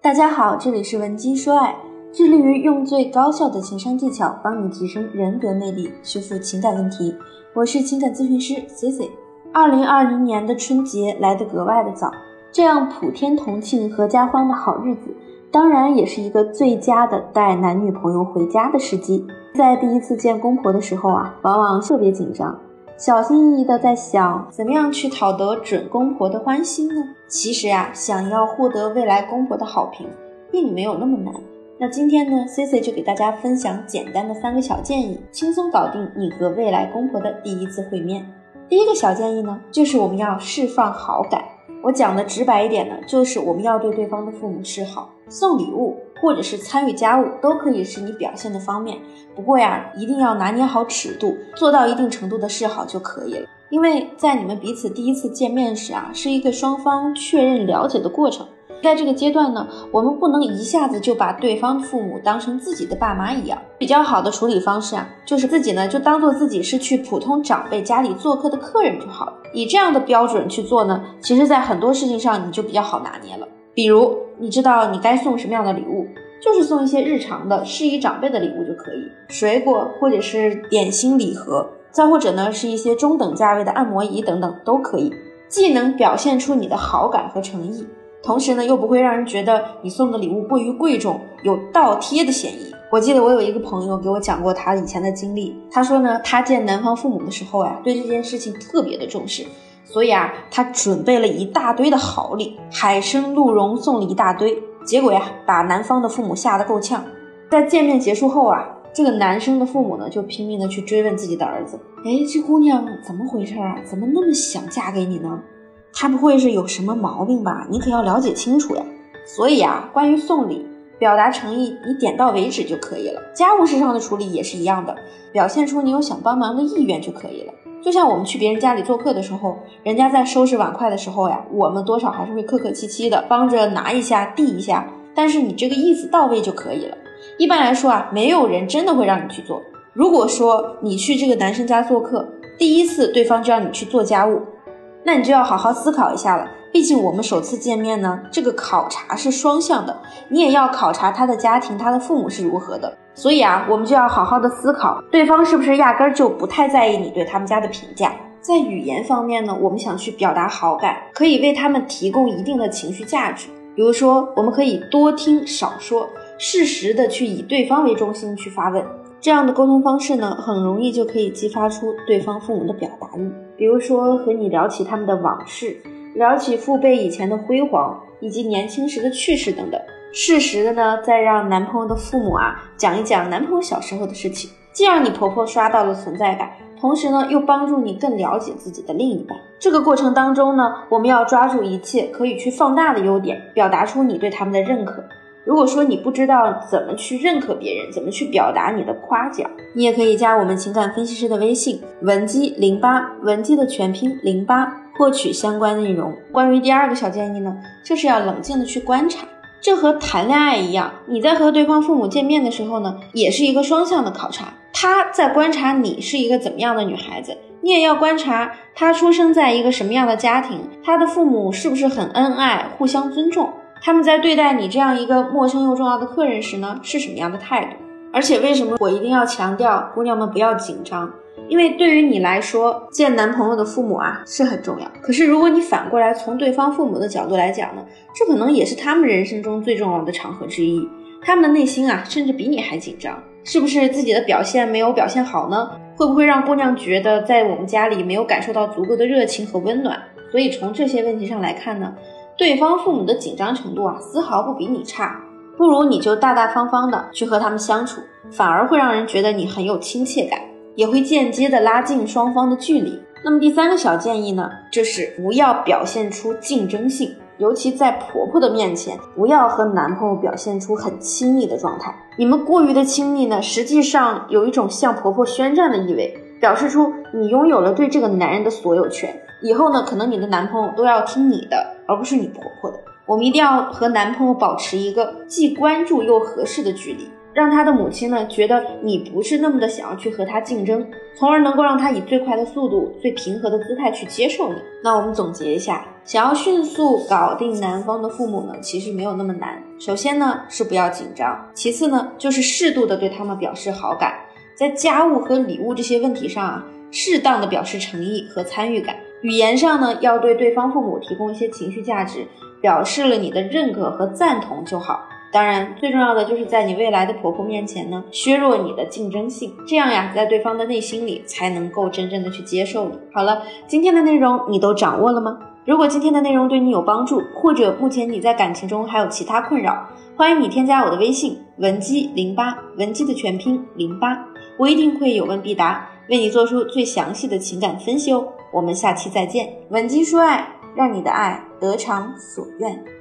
大家好，这里是文姬说爱，致力于用最高效的情商技巧帮你提升人格魅力，修复情感问题。我是情感咨询师 Cici。二零二零年的春节来得格外的早，这样普天同庆、合家欢的好日子，当然也是一个最佳的带男女朋友回家的时机。在第一次见公婆的时候啊，往往特别紧张。小心翼翼的在想，怎么样去讨得准公婆的欢心呢？其实呀，想要获得未来公婆的好评，并没有那么难。那今天呢，C C 就给大家分享简单的三个小建议，轻松搞定你和未来公婆的第一次会面。第一个小建议呢，就是我们要释放好感。我讲的直白一点呢，就是我们要对对方的父母示好，送礼物。或者是参与家务都可以是你表现的方面，不过呀，一定要拿捏好尺度，做到一定程度的示好就可以了。因为在你们彼此第一次见面时啊，是一个双方确认了解的过程。在这个阶段呢，我们不能一下子就把对方父母当成自己的爸妈一样。比较好的处理方式啊，就是自己呢就当做自己是去普通长辈家里做客的客人就好了。以这样的标准去做呢，其实在很多事情上你就比较好拿捏了。比如，你知道你该送什么样的礼物，就是送一些日常的、适宜长辈的礼物就可以，水果或者是点心礼盒，再或者呢是一些中等价位的按摩仪等等都可以，既能表现出你的好感和诚意，同时呢又不会让人觉得你送的礼物过于贵重，有倒贴的嫌疑。我记得我有一个朋友给我讲过他以前的经历，他说呢，他见男方父母的时候呀，对这件事情特别的重视。所以啊，他准备了一大堆的好礼，海参、鹿茸送了一大堆。结果呀，把男方的父母吓得够呛。在见面结束后啊，这个男生的父母呢，就拼命的去追问自己的儿子：“哎，这姑娘怎么回事啊？怎么那么想嫁给你呢？她不会是有什么毛病吧？你可要了解清楚呀。”所以啊，关于送礼，表达诚意，你点到为止就可以了。家务事上的处理也是一样的，表现出你有想帮忙的意愿就可以了。就像我们去别人家里做客的时候，人家在收拾碗筷的时候呀，我们多少还是会客客气气的帮着拿一下、递一下。但是你这个意思到位就可以了。一般来说啊，没有人真的会让你去做。如果说你去这个男生家做客，第一次对方就让你去做家务，那你就要好好思考一下了。毕竟我们首次见面呢，这个考察是双向的，你也要考察他的家庭，他的父母是如何的。所以啊，我们就要好好的思考，对方是不是压根儿就不太在意你对他们家的评价。在语言方面呢，我们想去表达好感，可以为他们提供一定的情绪价值。比如说，我们可以多听少说，适时的去以对方为中心去发问。这样的沟通方式呢，很容易就可以激发出对方父母的表达欲。比如说，和你聊起他们的往事，聊起父辈以前的辉煌，以及年轻时的趣事等等。适时的呢，再让男朋友的父母啊讲一讲男朋友小时候的事情，既让你婆婆刷到了存在感，同时呢又帮助你更了解自己的另一半。这个过程当中呢，我们要抓住一切可以去放大的优点，表达出你对他们的认可。如果说你不知道怎么去认可别人，怎么去表达你的夸奖，你也可以加我们情感分析师的微信文姬零八，文姬的全拼零八，获取相关内容。关于第二个小建议呢，就是要冷静的去观察。这和谈恋爱一样，你在和对方父母见面的时候呢，也是一个双向的考察。他在观察你是一个怎么样的女孩子，你也要观察他出生在一个什么样的家庭，他的父母是不是很恩爱、互相尊重？他们在对待你这样一个陌生又重要的客人时呢，是什么样的态度？而且为什么我一定要强调姑娘们不要紧张？因为对于你来说，见男朋友的父母啊是很重要。可是如果你反过来从对方父母的角度来讲呢，这可能也是他们人生中最重要的场合之一。他们的内心啊，甚至比你还紧张。是不是自己的表现没有表现好呢？会不会让姑娘觉得在我们家里没有感受到足够的热情和温暖？所以从这些问题上来看呢，对方父母的紧张程度啊，丝毫不比你差。不如你就大大方方的去和他们相处，反而会让人觉得你很有亲切感。也会间接的拉近双方的距离。那么第三个小建议呢，就是不要表现出竞争性，尤其在婆婆的面前，不要和男朋友表现出很亲密的状态。你们过于的亲密呢，实际上有一种向婆婆宣战的意味，表示出你拥有了对这个男人的所有权。以后呢，可能你的男朋友都要听你的，而不是你婆婆的。我们一定要和男朋友保持一个既关注又合适的距离。让他的母亲呢觉得你不是那么的想要去和他竞争，从而能够让他以最快的速度、最平和的姿态去接受你。那我们总结一下，想要迅速搞定男方的父母呢，其实没有那么难。首先呢是不要紧张，其次呢就是适度的对他们表示好感，在家务和礼物这些问题上啊，适当的表示诚意和参与感。语言上呢要对对方父母提供一些情绪价值，表示了你的认可和赞同就好。当然，最重要的就是在你未来的婆婆面前呢，削弱你的竞争性，这样呀，在对方的内心里才能够真正的去接受你。好了，今天的内容你都掌握了吗？如果今天的内容对你有帮助，或者目前你在感情中还有其他困扰，欢迎你添加我的微信文姬零八，文姬的全拼零八，我一定会有问必答，为你做出最详细的情感分析哦。我们下期再见，文姬说爱，让你的爱得偿所愿。